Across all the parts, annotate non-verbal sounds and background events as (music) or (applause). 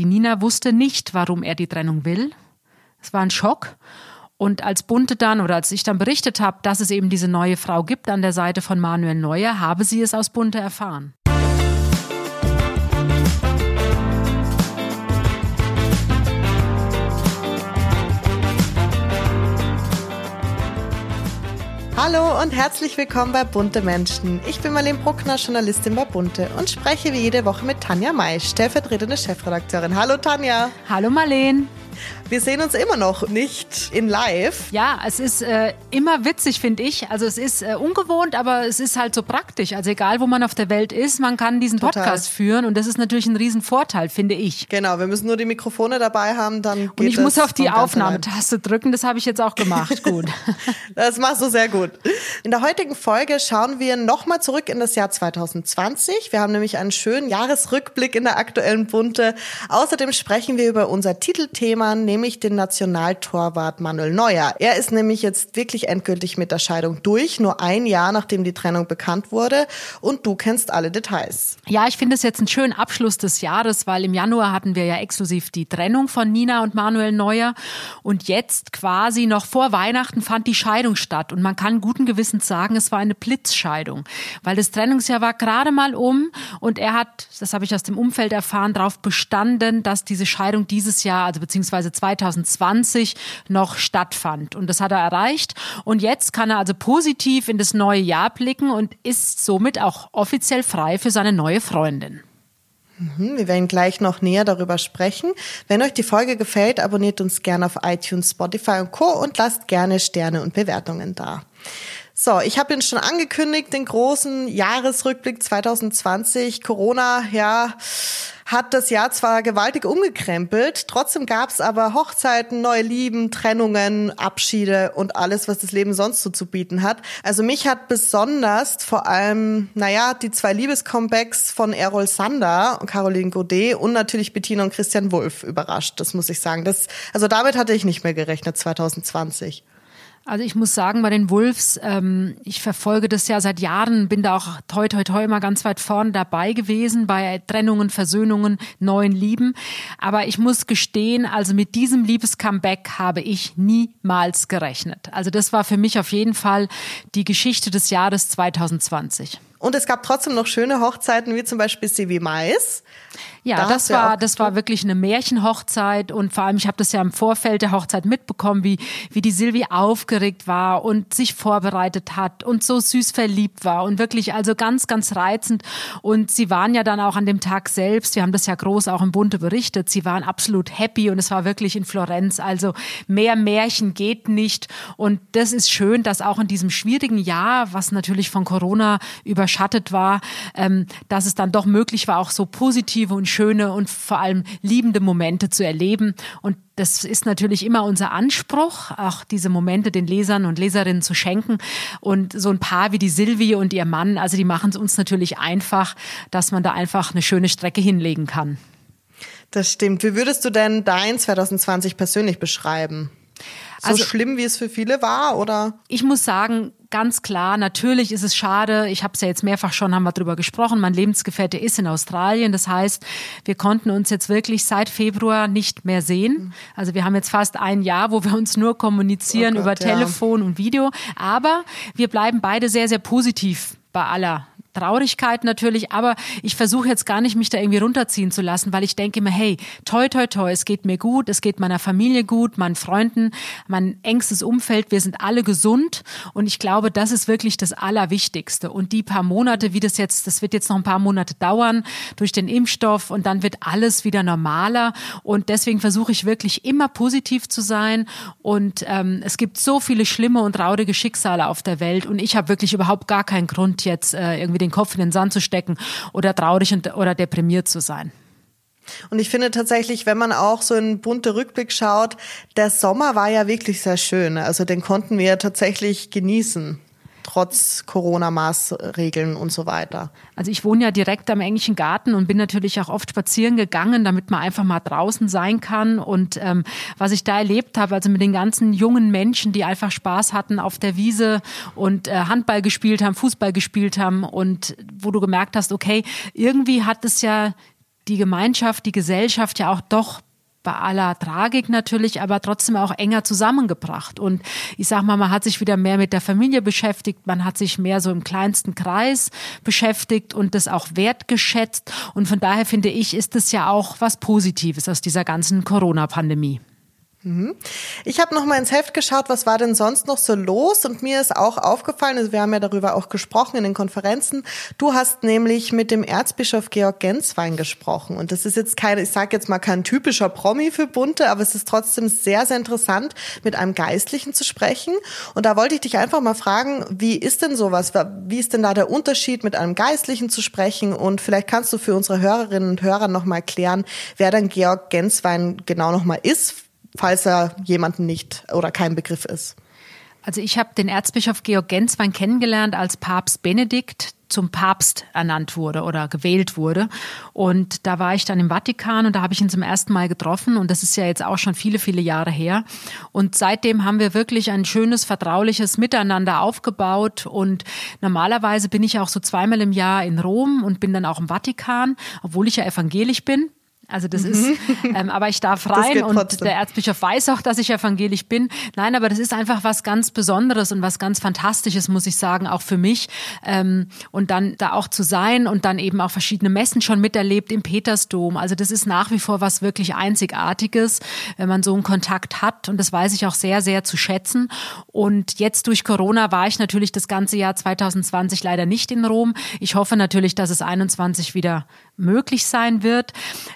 Die Nina wusste nicht, warum er die Trennung will. Es war ein Schock. Und als Bunte dann oder als ich dann berichtet habe, dass es eben diese neue Frau gibt an der Seite von Manuel Neuer, habe sie es aus Bunte erfahren. Hallo und herzlich willkommen bei Bunte Menschen. Ich bin Marlene Bruckner, Journalistin bei Bunte und spreche wie jede Woche mit Tanja May, stellvertretende Chefredakteurin. Hallo Tanja. Hallo Marlene. Wir sehen uns immer noch nicht in live. Ja, es ist äh, immer witzig, finde ich. Also es ist äh, ungewohnt, aber es ist halt so praktisch. Also egal, wo man auf der Welt ist, man kann diesen Total. Podcast führen und das ist natürlich ein Riesenvorteil, finde ich. Genau, wir müssen nur die Mikrofone dabei haben, dann geht Und ich muss auf die Aufnahmetaste drücken, das habe ich jetzt auch gemacht. (laughs) gut. das machst du sehr gut. In der heutigen Folge schauen wir nochmal zurück in das Jahr 2020. Wir haben nämlich einen schönen Jahresrückblick in der aktuellen Bunte. Außerdem sprechen wir über unser Titelthema, nämlich nämlich den Nationaltorwart Manuel Neuer. Er ist nämlich jetzt wirklich endgültig mit der Scheidung durch, nur ein Jahr nachdem die Trennung bekannt wurde. Und du kennst alle Details. Ja, ich finde es jetzt einen schönen Abschluss des Jahres, weil im Januar hatten wir ja exklusiv die Trennung von Nina und Manuel Neuer. Und jetzt quasi noch vor Weihnachten fand die Scheidung statt. Und man kann guten Gewissens sagen, es war eine Blitzscheidung, weil das Trennungsjahr war gerade mal um und er hat, das habe ich aus dem Umfeld erfahren, darauf bestanden, dass diese Scheidung dieses Jahr, also beziehungsweise zwei 2020 noch stattfand. Und das hat er erreicht. Und jetzt kann er also positiv in das neue Jahr blicken und ist somit auch offiziell frei für seine neue Freundin. Mhm, wir werden gleich noch näher darüber sprechen. Wenn euch die Folge gefällt, abonniert uns gerne auf iTunes, Spotify und Co. und lasst gerne Sterne und Bewertungen da. So, ich habe ihn schon angekündigt, den großen Jahresrückblick 2020. Corona, ja, hat das Jahr zwar gewaltig umgekrempelt, trotzdem gab es aber Hochzeiten, neue Lieben, Trennungen, Abschiede und alles, was das Leben sonst so zu bieten hat. Also mich hat besonders vor allem, naja, die zwei Liebescomebacks von Errol Sander und Caroline Godet und natürlich Bettina und Christian Wulff überrascht, das muss ich sagen. Das, also damit hatte ich nicht mehr gerechnet 2020. Also ich muss sagen, bei den Wolves, ähm, ich verfolge das ja seit Jahren, bin da auch toi toi toi immer ganz weit vorne dabei gewesen bei Trennungen, Versöhnungen, neuen Lieben. Aber ich muss gestehen, also mit diesem Liebescomeback habe ich niemals gerechnet. Also das war für mich auf jeden Fall die Geschichte des Jahres 2020. Und es gab trotzdem noch schöne Hochzeiten, wie zum Beispiel Sivi Mais. Ja, da das war, das war wirklich eine Märchenhochzeit und vor allem, ich habe das ja im Vorfeld der Hochzeit mitbekommen, wie, wie die Silvi aufgeregt war und sich vorbereitet hat und so süß verliebt war und wirklich also ganz, ganz reizend. Und sie waren ja dann auch an dem Tag selbst, wir haben das ja groß auch im Bunte berichtet, sie waren absolut happy und es war wirklich in Florenz. Also mehr Märchen geht nicht. Und das ist schön, dass auch in diesem schwierigen Jahr, was natürlich von Corona überschattet war, ähm, dass es dann doch möglich war, auch so positive und schöne und vor allem liebende Momente zu erleben. Und das ist natürlich immer unser Anspruch, auch diese Momente den Lesern und Leserinnen zu schenken. Und so ein Paar wie die Silvi und ihr Mann, also die machen es uns natürlich einfach, dass man da einfach eine schöne Strecke hinlegen kann. Das stimmt. Wie würdest du denn dein 2020 persönlich beschreiben? So also, schlimm, wie es für viele war, oder? Ich muss sagen, ganz klar, natürlich ist es schade. Ich habe es ja jetzt mehrfach schon, haben wir drüber gesprochen. Mein Lebensgefährte ist in Australien. Das heißt, wir konnten uns jetzt wirklich seit Februar nicht mehr sehen. Also wir haben jetzt fast ein Jahr, wo wir uns nur kommunizieren oh Gott, über Telefon ja. und Video. Aber wir bleiben beide sehr, sehr positiv bei aller Traurigkeit natürlich, aber ich versuche jetzt gar nicht, mich da irgendwie runterziehen zu lassen, weil ich denke mir, hey, toi, toi, toi, es geht mir gut, es geht meiner Familie gut, meinen Freunden, mein engstes Umfeld, wir sind alle gesund. Und ich glaube, das ist wirklich das Allerwichtigste. Und die paar Monate, wie das jetzt, das wird jetzt noch ein paar Monate dauern durch den Impfstoff und dann wird alles wieder normaler. Und deswegen versuche ich wirklich immer positiv zu sein. Und ähm, es gibt so viele schlimme und traurige Schicksale auf der Welt. Und ich habe wirklich überhaupt gar keinen Grund jetzt äh, irgendwie den Kopf in den Sand zu stecken oder traurig und, oder deprimiert zu sein. Und ich finde tatsächlich, wenn man auch so einen bunte Rückblick schaut, der Sommer war ja wirklich sehr schön. Also den konnten wir tatsächlich genießen trotz Corona-Maßregeln und so weiter. Also ich wohne ja direkt am englischen Garten und bin natürlich auch oft spazieren gegangen, damit man einfach mal draußen sein kann. Und ähm, was ich da erlebt habe, also mit den ganzen jungen Menschen, die einfach Spaß hatten auf der Wiese und äh, Handball gespielt haben, Fußball gespielt haben und wo du gemerkt hast, okay, irgendwie hat es ja die Gemeinschaft, die Gesellschaft ja auch doch bei aller Tragik natürlich, aber trotzdem auch enger zusammengebracht. Und ich sag mal, man hat sich wieder mehr mit der Familie beschäftigt, man hat sich mehr so im kleinsten Kreis beschäftigt und das auch wertgeschätzt. Und von daher finde ich, ist das ja auch was Positives aus dieser ganzen Corona-Pandemie. Mhm. Ich habe noch mal ins Heft geschaut, was war denn sonst noch so los und mir ist auch aufgefallen, also wir haben ja darüber auch gesprochen in den Konferenzen. Du hast nämlich mit dem Erzbischof Georg Genswein gesprochen und das ist jetzt kein, ich sage jetzt mal kein typischer Promi für Bunte, aber es ist trotzdem sehr sehr interessant, mit einem Geistlichen zu sprechen. Und da wollte ich dich einfach mal fragen, wie ist denn sowas? Wie ist denn da der Unterschied, mit einem Geistlichen zu sprechen? Und vielleicht kannst du für unsere Hörerinnen und Hörer noch mal klären, wer dann Georg Genswein genau noch mal ist falls er jemanden nicht oder kein Begriff ist. Also ich habe den Erzbischof Georg Genswein kennengelernt, als Papst Benedikt zum Papst ernannt wurde oder gewählt wurde. Und da war ich dann im Vatikan und da habe ich ihn zum ersten Mal getroffen. Und das ist ja jetzt auch schon viele, viele Jahre her. Und seitdem haben wir wirklich ein schönes, vertrauliches Miteinander aufgebaut. Und normalerweise bin ich auch so zweimal im Jahr in Rom und bin dann auch im Vatikan, obwohl ich ja evangelisch bin. Also das ist, mhm. ähm, aber ich darf (laughs) rein und trotzdem. der Erzbischof weiß auch, dass ich evangelisch bin. Nein, aber das ist einfach was ganz Besonderes und was ganz Fantastisches, muss ich sagen, auch für mich. Ähm, und dann da auch zu sein und dann eben auch verschiedene Messen schon miterlebt im Petersdom. Also das ist nach wie vor was wirklich Einzigartiges, wenn man so einen Kontakt hat. Und das weiß ich auch sehr, sehr zu schätzen. Und jetzt durch Corona war ich natürlich das ganze Jahr 2020 leider nicht in Rom. Ich hoffe natürlich, dass es 21 wieder möglich sein wird.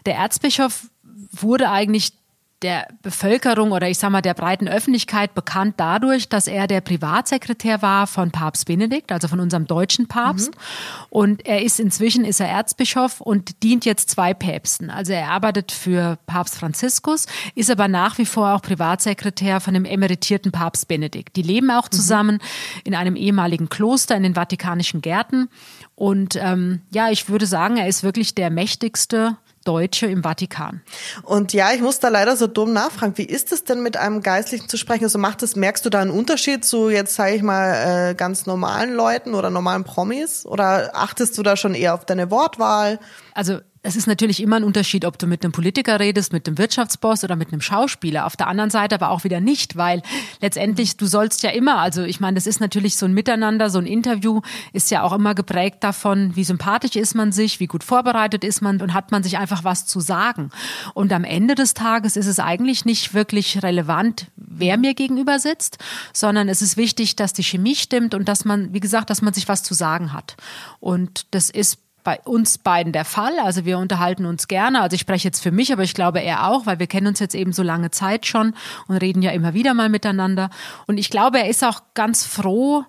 Der Erzbischof wurde eigentlich der Bevölkerung oder ich sag mal der breiten Öffentlichkeit bekannt dadurch, dass er der Privatsekretär war von Papst Benedikt, also von unserem deutschen Papst. Mhm. Und er ist inzwischen ist er Erzbischof und dient jetzt zwei Päpsten. Also er arbeitet für Papst Franziskus, ist aber nach wie vor auch Privatsekretär von dem emeritierten Papst Benedikt. Die leben auch mhm. zusammen mhm. in einem ehemaligen Kloster in den Vatikanischen Gärten. Und ähm, ja, ich würde sagen, er ist wirklich der mächtigste Deutsche im Vatikan. Und ja, ich muss da leider so dumm nachfragen. Wie ist es denn mit einem Geistlichen zu sprechen? Also macht es, merkst du da einen Unterschied zu jetzt, sage ich mal, äh, ganz normalen Leuten oder normalen Promis? Oder achtest du da schon eher auf deine Wortwahl? Also es ist natürlich immer ein Unterschied, ob du mit einem Politiker redest, mit einem Wirtschaftsboss oder mit einem Schauspieler. Auf der anderen Seite aber auch wieder nicht, weil letztendlich du sollst ja immer, also ich meine, das ist natürlich so ein Miteinander, so ein Interview ist ja auch immer geprägt davon, wie sympathisch ist man sich, wie gut vorbereitet ist man und hat man sich einfach was zu sagen. Und am Ende des Tages ist es eigentlich nicht wirklich relevant, wer mir gegenüber sitzt, sondern es ist wichtig, dass die Chemie stimmt und dass man, wie gesagt, dass man sich was zu sagen hat. Und das ist bei uns beiden der Fall. Also wir unterhalten uns gerne. Also ich spreche jetzt für mich, aber ich glaube er auch, weil wir kennen uns jetzt eben so lange Zeit schon und reden ja immer wieder mal miteinander. Und ich glaube, er ist auch ganz froh,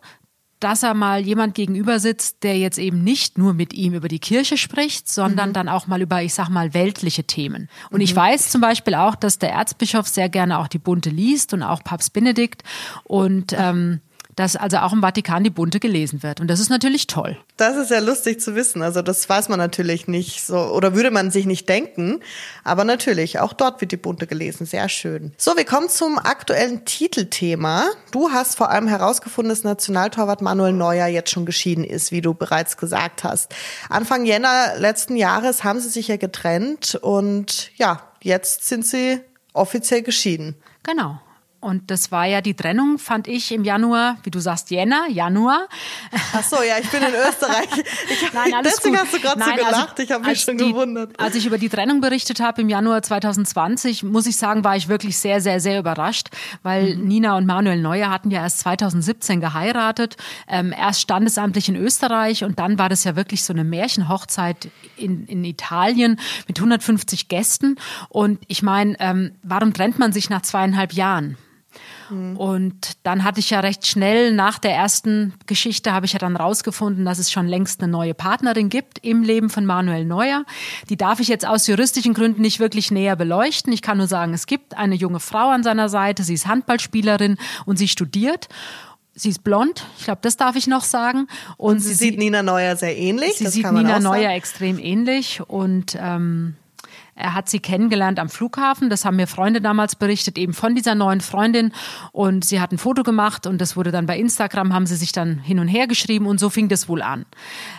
dass er mal jemand gegenüber sitzt, der jetzt eben nicht nur mit ihm über die Kirche spricht, sondern mhm. dann auch mal über, ich sag mal, weltliche Themen. Und mhm. ich weiß zum Beispiel auch, dass der Erzbischof sehr gerne auch die Bunte liest und auch Papst Benedikt. Und ähm, dass also auch im Vatikan die Bunte gelesen wird. Und das ist natürlich toll. Das ist ja lustig zu wissen. Also das weiß man natürlich nicht so oder würde man sich nicht denken. Aber natürlich, auch dort wird die Bunte gelesen. Sehr schön. So, wir kommen zum aktuellen Titelthema. Du hast vor allem herausgefunden, dass Nationaltorwart Manuel Neuer jetzt schon geschieden ist, wie du bereits gesagt hast. Anfang Jänner letzten Jahres haben sie sich ja getrennt und ja, jetzt sind sie offiziell geschieden. Genau. Und das war ja die Trennung, fand ich im Januar, wie du sagst, Jänner, Januar. Ach so, ja, ich bin in Österreich. (laughs) Ich, Nein, alles deswegen gut. hast du gerade so also gelacht, also, ich habe mich schon die, gewundert. Als ich über die Trennung berichtet habe im Januar 2020, muss ich sagen, war ich wirklich sehr, sehr, sehr überrascht, weil mhm. Nina und Manuel Neuer hatten ja erst 2017 geheiratet, ähm, erst standesamtlich in Österreich und dann war das ja wirklich so eine Märchenhochzeit in, in Italien mit 150 Gästen. Und ich meine, ähm, warum trennt man sich nach zweieinhalb Jahren? Mhm. Und dann hatte ich ja recht schnell nach der ersten Geschichte habe ich ja dann rausgefunden, dass es schon längst eine neue Partnerin gibt im Leben von Manuel Neuer. Die darf ich jetzt aus juristischen Gründen nicht wirklich näher beleuchten. Ich kann nur sagen, es gibt eine junge Frau an seiner Seite. Sie ist Handballspielerin und sie studiert. Sie ist blond, ich glaube, das darf ich noch sagen. Und, und sie, sie, sieht Nina Neuer sehr ähnlich. Sie sieht Nina Neuer extrem ähnlich und ähm, Er hat sie kennengelernt am Flughafen. Das haben mir Freunde damals berichtet, eben von dieser neuen Freundin. Und sie hat ein Foto gemacht und das wurde dann bei Instagram, haben sie sich dann hin und her geschrieben und so fing das wohl an.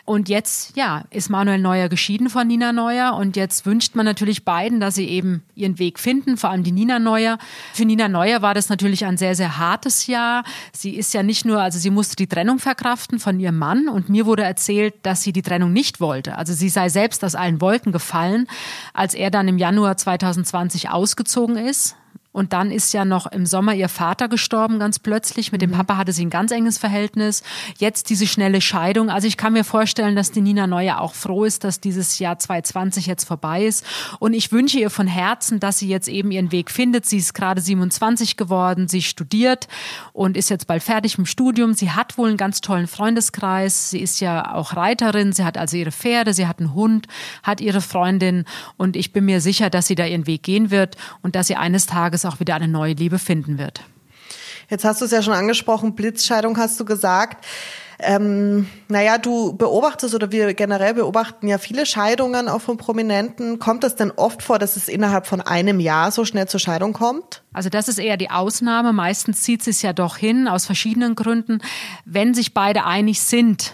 Und jetzt, ja, ist Manuel Neuer geschieden von Nina Neuer und jetzt wünscht man natürlich beiden, dass sie eben ihren Weg finden, vor allem die Nina Neuer. Für Nina Neuer war das natürlich ein sehr, sehr hartes Jahr. Sie ist ja nicht nur, also sie musste die Trennung verkraften von ihrem Mann und mir wurde erzählt, dass sie die Trennung nicht wollte. Also sie sei selbst aus allen Wolken gefallen, als er dann im Januar 2020 ausgezogen ist und dann ist ja noch im Sommer ihr Vater gestorben, ganz plötzlich. Mit dem mhm. Papa hatte sie ein ganz enges Verhältnis. Jetzt diese schnelle Scheidung. Also ich kann mir vorstellen, dass die Nina Neue auch froh ist, dass dieses Jahr 2020 jetzt vorbei ist. Und ich wünsche ihr von Herzen, dass sie jetzt eben ihren Weg findet. Sie ist gerade 27 geworden. Sie studiert und ist jetzt bald fertig mit dem Studium. Sie hat wohl einen ganz tollen Freundeskreis. Sie ist ja auch Reiterin. Sie hat also ihre Pferde. Sie hat einen Hund, hat ihre Freundin. Und ich bin mir sicher, dass sie da ihren Weg gehen wird und dass sie eines Tages auch wieder eine neue Liebe finden wird. Jetzt hast du es ja schon angesprochen, Blitzscheidung hast du gesagt. Ähm, naja, du beobachtest oder wir generell beobachten ja viele Scheidungen auch von Prominenten. Kommt es denn oft vor, dass es innerhalb von einem Jahr so schnell zur Scheidung kommt? Also das ist eher die Ausnahme. Meistens zieht es ja doch hin, aus verschiedenen Gründen. Wenn sich beide einig sind,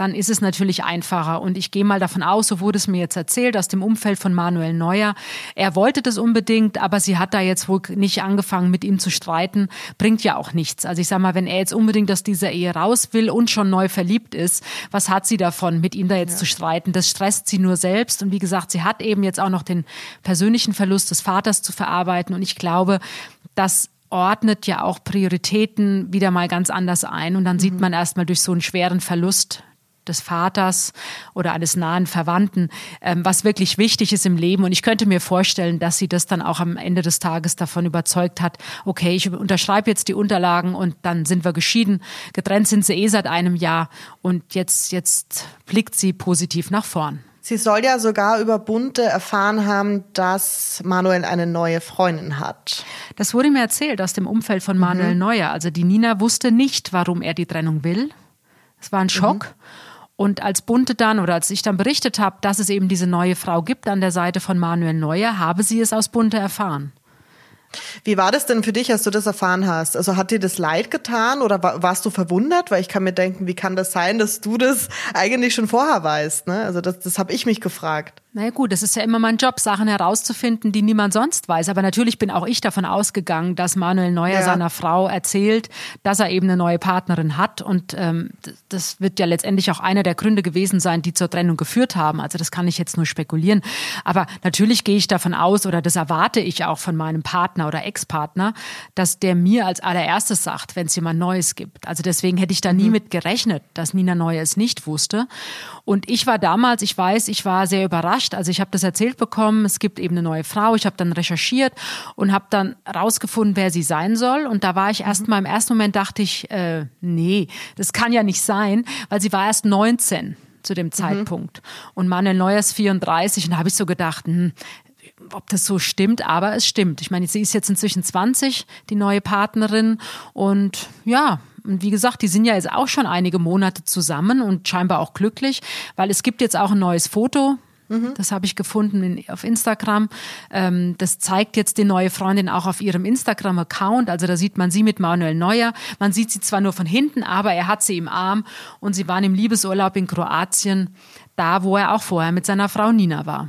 dann ist es natürlich einfacher. Und ich gehe mal davon aus, so wurde es mir jetzt erzählt, aus dem Umfeld von Manuel Neuer. Er wollte das unbedingt, aber sie hat da jetzt wohl nicht angefangen, mit ihm zu streiten. Bringt ja auch nichts. Also ich sag mal, wenn er jetzt unbedingt aus dieser Ehe raus will und schon neu verliebt ist, was hat sie davon, mit ihm da jetzt ja. zu streiten? Das stresst sie nur selbst. Und wie gesagt, sie hat eben jetzt auch noch den persönlichen Verlust des Vaters zu verarbeiten. Und ich glaube, dass ordnet ja auch Prioritäten wieder mal ganz anders ein. Und dann mhm. sieht man erstmal durch so einen schweren Verlust des Vaters oder eines nahen Verwandten, ähm, was wirklich wichtig ist im Leben. Und ich könnte mir vorstellen, dass sie das dann auch am Ende des Tages davon überzeugt hat, okay, ich unterschreibe jetzt die Unterlagen und dann sind wir geschieden. Getrennt sind sie eh seit einem Jahr und jetzt, jetzt blickt sie positiv nach vorn. Sie soll ja sogar über Bunte erfahren haben, dass Manuel eine neue Freundin hat. Das wurde mir erzählt aus dem Umfeld von Manuel mhm. Neuer. Also die Nina wusste nicht, warum er die Trennung will. Es war ein Schock. Mhm. Und als Bunte dann oder als ich dann berichtet habe, dass es eben diese neue Frau gibt an der Seite von Manuel Neuer, habe sie es aus Bunte erfahren. Wie war das denn für dich, als du das erfahren hast? Also hat dir das leid getan oder warst du verwundert? Weil ich kann mir denken, wie kann das sein, dass du das eigentlich schon vorher weißt? Ne? Also das, das habe ich mich gefragt. Na ja, gut, das ist ja immer mein Job, Sachen herauszufinden, die niemand sonst weiß. Aber natürlich bin auch ich davon ausgegangen, dass Manuel Neuer ja. seiner Frau erzählt, dass er eben eine neue Partnerin hat. Und ähm, das wird ja letztendlich auch einer der Gründe gewesen sein, die zur Trennung geführt haben. Also das kann ich jetzt nur spekulieren. Aber natürlich gehe ich davon aus, oder das erwarte ich auch von meinem Partner oder Ex-Partner, dass der mir als allererstes sagt, wenn es jemand Neues gibt. Also deswegen hätte ich da nie mhm. mit gerechnet, dass Nina Neuer es nicht wusste. Und ich war damals, ich weiß, ich war sehr überrascht überrascht. Also ich habe das erzählt bekommen, es gibt eben eine neue Frau. Ich habe dann recherchiert und habe dann rausgefunden, wer sie sein soll. Und da war ich erst mal im ersten Moment dachte ich, äh, nee, das kann ja nicht sein, weil sie war erst 19 zu dem mhm. Zeitpunkt. Mhm. Und Manuel Neuer ist 34 und da habe ich so gedacht, hm, ob das so stimmt, aber es stimmt. Ich meine, sie ist jetzt inzwischen 20, die neue Partnerin. Und ja, und wie gesagt, die sind ja jetzt auch schon einige Monate zusammen und scheinbar auch glücklich, weil es gibt jetzt auch ein neues Foto Mhm. Das habe ich gefunden auf Instagram. Ähm, das zeigt jetzt die neue Freundin auch auf ihrem Instagram-Account. Also da sieht man sie mit Manuel Neuer. Man sieht sie zwar nur von hinten, aber er hat sie im Arm und sie waren im Liebesurlaub in Kroatien, da wo er auch vorher mit seiner Frau Nina war.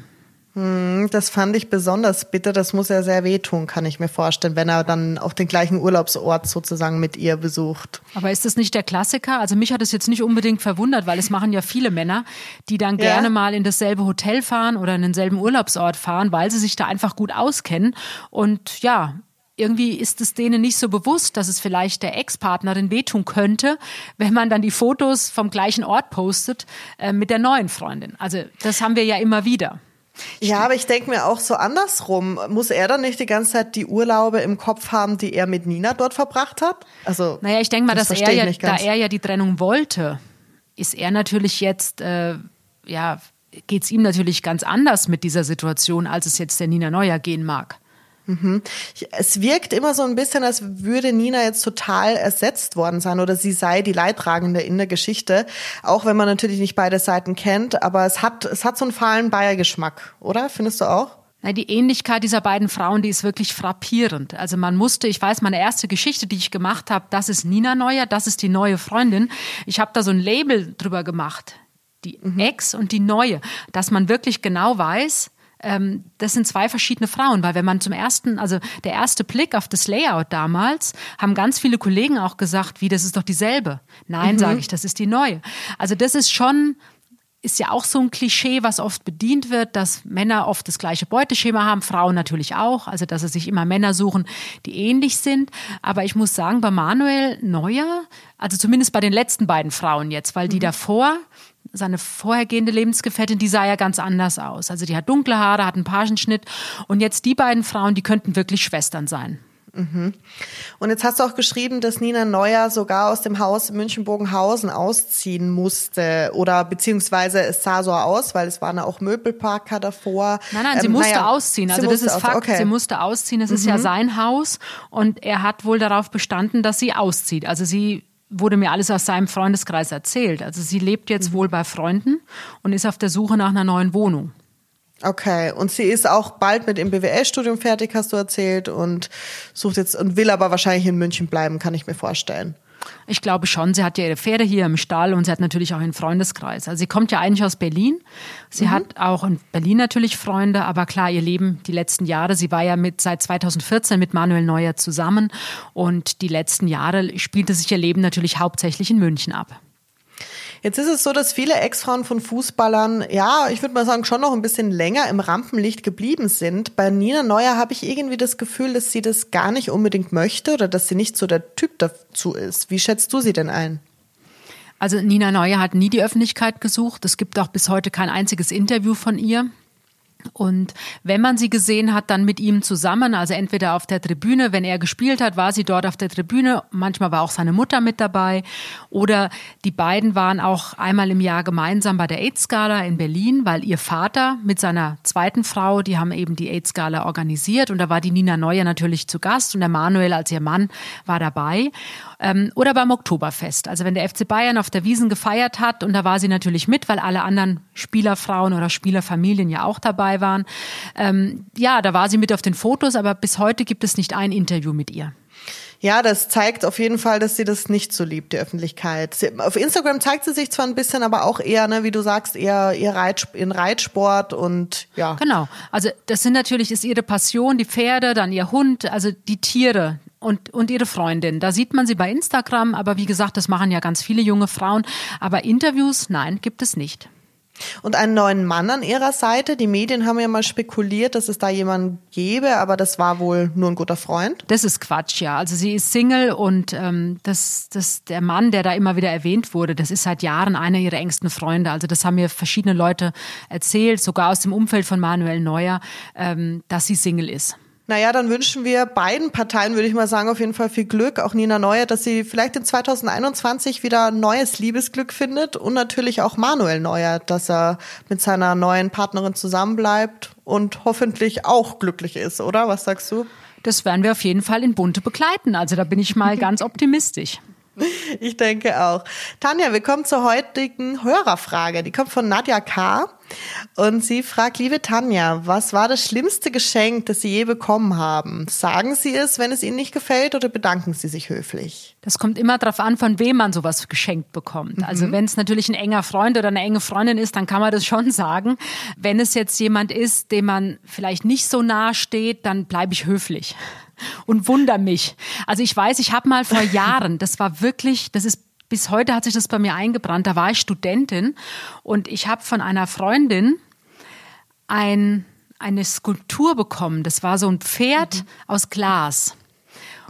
Hm, das fand ich besonders bitter. Das muss ja sehr wehtun, kann ich mir vorstellen, wenn er dann auch den gleichen Urlaubsort sozusagen mit ihr besucht. Aber ist das nicht der Klassiker? Also mich hat es jetzt nicht unbedingt verwundert, weil es machen ja viele Männer, die dann ja. gerne mal in dasselbe Hotel fahren oder in denselben Urlaubsort fahren, weil sie sich da einfach gut auskennen. Und ja, irgendwie ist es denen nicht so bewusst, dass es vielleicht der Ex-Partnerin wehtun könnte, wenn man dann die Fotos vom gleichen Ort postet äh, mit der neuen Freundin. Also das haben wir ja immer wieder. Ja, aber ich denke mir auch so andersrum. Muss er dann nicht die ganze Zeit die Urlaube im Kopf haben, die er mit Nina dort verbracht hat? Also, naja, ich denke mal, das dass er ja, da er ja die Trennung wollte, ist er natürlich jetzt, äh, ja, geht es ihm natürlich ganz anders mit dieser Situation, als es jetzt der Nina Neuer gehen mag. Mhm. Es wirkt immer so ein bisschen, als würde Nina jetzt total ersetzt worden sein oder sie sei die Leidtragende in der Geschichte, auch wenn man natürlich nicht beide Seiten kennt, aber es hat, es hat so einen fahlen Bayer-Geschmack, oder? Findest du auch? Na, die Ähnlichkeit dieser beiden Frauen, die ist wirklich frappierend. Also man musste, ich weiß, meine erste Geschichte, die ich gemacht habe, das ist Nina Neuer, das ist die neue Freundin. Ich habe da so ein Label drüber gemacht, die mhm. Ex und die neue, dass man wirklich genau weiß, ähm, das sind zwei verschiedene Frauen, weil wenn man zum ersten, also der erste Blick auf das Layout damals, haben ganz viele Kollegen auch gesagt, wie, das ist doch dieselbe. Nein, mhm. sage ich, das ist die neue. Also das ist schon ist ja auch so ein Klischee, was oft bedient wird, dass Männer oft das gleiche Beuteschema haben, Frauen natürlich auch, also dass sie sich immer Männer suchen, die ähnlich sind. Aber ich muss sagen, bei Manuel Neuer, also zumindest bei den letzten beiden Frauen jetzt, weil die mhm. davor, seine vorhergehende Lebensgefährtin, die sah ja ganz anders aus. Also die hat dunkle Haare, hat einen Pagenschnitt und jetzt die beiden Frauen, die könnten wirklich Schwestern sein. Mhm. Und jetzt hast du auch geschrieben, dass Nina Neuer sogar aus dem Haus München-Bogenhausen ausziehen musste oder beziehungsweise es sah so aus, weil es waren auch Möbelparker davor. Nein, nein, sie ähm, musste naja, ausziehen. Also das ist Fakt. Okay. Sie musste ausziehen. Das mhm. ist ja mhm. sein Haus und er hat wohl darauf bestanden, dass sie auszieht. Also sie wurde mir alles aus seinem Freundeskreis erzählt. Also sie lebt jetzt mhm. wohl bei Freunden und ist auf der Suche nach einer neuen Wohnung. Okay, und sie ist auch bald mit dem BWL-Studium fertig, hast du erzählt, und sucht jetzt und will aber wahrscheinlich in München bleiben, kann ich mir vorstellen. Ich glaube schon. Sie hat ja ihre Pferde hier im Stall und sie hat natürlich auch einen Freundeskreis. Also sie kommt ja eigentlich aus Berlin. Sie mhm. hat auch in Berlin natürlich Freunde, aber klar, ihr Leben die letzten Jahre, sie war ja mit seit 2014 mit Manuel Neuer zusammen und die letzten Jahre spielte sich ihr Leben natürlich hauptsächlich in München ab. Jetzt ist es so, dass viele Ex-Frauen von Fußballern, ja, ich würde mal sagen, schon noch ein bisschen länger im Rampenlicht geblieben sind. Bei Nina Neuer habe ich irgendwie das Gefühl, dass sie das gar nicht unbedingt möchte oder dass sie nicht so der Typ dazu ist. Wie schätzt du sie denn ein? Also Nina Neuer hat nie die Öffentlichkeit gesucht. Es gibt auch bis heute kein einziges Interview von ihr. Und wenn man sie gesehen hat, dann mit ihm zusammen, also entweder auf der Tribüne, wenn er gespielt hat, war sie dort auf der Tribüne, manchmal war auch seine Mutter mit dabei. Oder die beiden waren auch einmal im Jahr gemeinsam bei der AIDS-Gala in Berlin, weil ihr Vater mit seiner zweiten Frau, die haben eben die AIDS-Gala organisiert. Und da war die Nina Neuer natürlich zu Gast und der Manuel als ihr Mann war dabei. Ähm, oder beim Oktoberfest. Also wenn der FC Bayern auf der Wiesen gefeiert hat und da war sie natürlich mit, weil alle anderen Spielerfrauen oder Spielerfamilien ja auch dabei waren. Ähm, ja, da war sie mit auf den Fotos, aber bis heute gibt es nicht ein Interview mit ihr. Ja, das zeigt auf jeden Fall, dass sie das nicht so liebt, die Öffentlichkeit. Sie, auf Instagram zeigt sie sich zwar ein bisschen, aber auch eher, ne, wie du sagst, eher, eher Reit, in Reitsport und ja. Genau. Also das sind natürlich, ist ihre Passion, die Pferde, dann ihr Hund, also die Tiere, und, und ihre Freundin. Da sieht man sie bei Instagram, aber wie gesagt, das machen ja ganz viele junge Frauen. Aber Interviews, nein, gibt es nicht. Und einen neuen Mann an ihrer Seite. Die Medien haben ja mal spekuliert, dass es da jemanden gäbe, aber das war wohl nur ein guter Freund. Das ist Quatsch, ja. Also sie ist Single und ähm, das, das, der Mann, der da immer wieder erwähnt wurde, das ist seit Jahren einer ihrer engsten Freunde. Also das haben mir verschiedene Leute erzählt, sogar aus dem Umfeld von Manuel Neuer, ähm, dass sie Single ist. Naja, dann wünschen wir beiden Parteien, würde ich mal sagen, auf jeden Fall viel Glück. Auch Nina Neuer, dass sie vielleicht in 2021 wieder neues Liebesglück findet und natürlich auch Manuel Neuer, dass er mit seiner neuen Partnerin zusammenbleibt und hoffentlich auch glücklich ist, oder? Was sagst du? Das werden wir auf jeden Fall in Bunte begleiten. Also da bin ich mal (laughs) ganz optimistisch. (laughs) Ich denke auch. Tanja, wir kommen zur heutigen Hörerfrage. Die kommt von Nadja K. Und sie fragt, liebe Tanja, was war das schlimmste Geschenk, das Sie je bekommen haben? Sagen Sie es, wenn es Ihnen nicht gefällt, oder bedanken Sie sich höflich? Das kommt immer darauf an, von wem man sowas geschenkt bekommt. Mhm. Also wenn es natürlich ein enger Freund oder eine enge Freundin ist, dann kann man das schon (laughs) sagen. Wenn es jetzt jemand ist, dem man vielleicht nicht so nahe steht, dann bleibe ich höflich und wunder mich. Also ich weiß, ich habe mal vor (laughs) Jahren, das war wirklich, das ist bis heute hat sich das bei mir eingebrannt. Da war ich Studentin und ich habe von einer Freundin ein, eine Skulptur bekommen. Das war so ein Pferd mhm. aus Glas.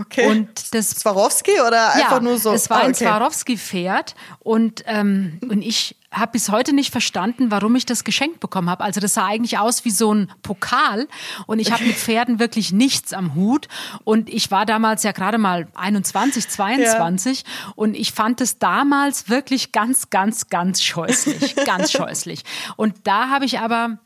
Okay. Und das Swarovski oder einfach ja, nur so? Es war ah, okay. ein Swarovski-Pferd und ähm, und ich habe bis heute nicht verstanden, warum ich das geschenkt bekommen habe. Also das sah eigentlich aus wie so ein Pokal und ich habe mit Pferden wirklich nichts am Hut und ich war damals ja gerade mal 21, 22 ja. und ich fand es damals wirklich ganz, ganz, ganz scheußlich, (laughs) ganz scheußlich. Und da habe ich aber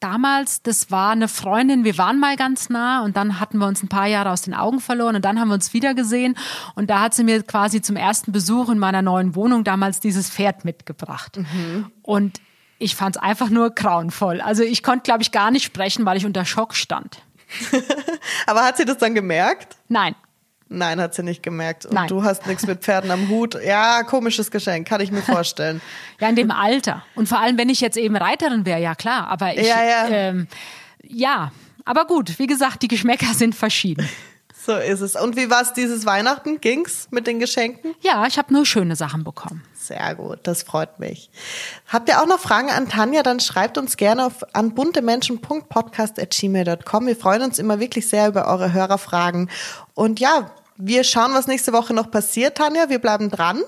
damals, das war eine Freundin, wir waren mal ganz nah und dann hatten wir uns ein paar Jahre aus den Augen verloren und dann haben wir uns wieder gesehen und da hat sie mir quasi zum ersten Besuch in meiner neuen Wohnung damals dieses Pferd mitgebracht. Mhm. Und Ich fand es einfach nur grauenvoll. Also ich konnte, glaube ich, gar nicht sprechen, weil ich unter Schock stand. (laughs) Aber hat sie das dann gemerkt? Nein. Nein, hat sie nicht gemerkt. Und Nein. du hast nichts mit Pferden am Hut. Ja, komisches Geschenk, kann ich mir (laughs) vorstellen. Ja, in dem Alter. Und vor allem, wenn ich jetzt eben Reiterin wäre, ja klar. Aber ich, Ja, ja. Ähm, ja. Aber gut, wie gesagt, die Geschmäcker sind verschieden. So ist es. Und wie war es dieses Weihnachten? Ging's mit den Geschenken? Ja, ich habe nur schöne Sachen bekommen. Sehr gut, das freut mich. Habt ihr auch noch Fragen an Tanja, dann schreibt uns gerne auf, an buntemenschen.podcast.gmail.com. Wir freuen uns immer wirklich sehr über eure Hörerfragen. Und ja, wir schauen, was nächste Woche noch passiert, Tanja. Wir bleiben dran.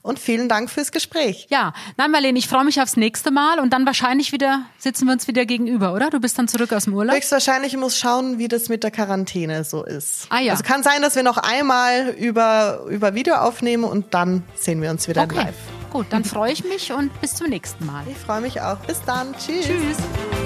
Und vielen Dank fürs Gespräch. Ja, nein, Marlene, ich freue mich aufs nächste Mal und dann wahrscheinlich wieder sitzen wir uns wieder gegenüber, oder? Du bist dann zurück aus dem Urlaub? Höchstwahrscheinlich muss schauen, wie das mit der Quarantäne so ist. Ah, ja. Also kann sein, dass wir noch einmal über, über Video aufnehmen und dann sehen wir uns wieder Okay, live. gut, dann freue ich mich und bis zum nächsten Mal. Ich freue mich auch. Bis dann. Tschüss. Tschüss.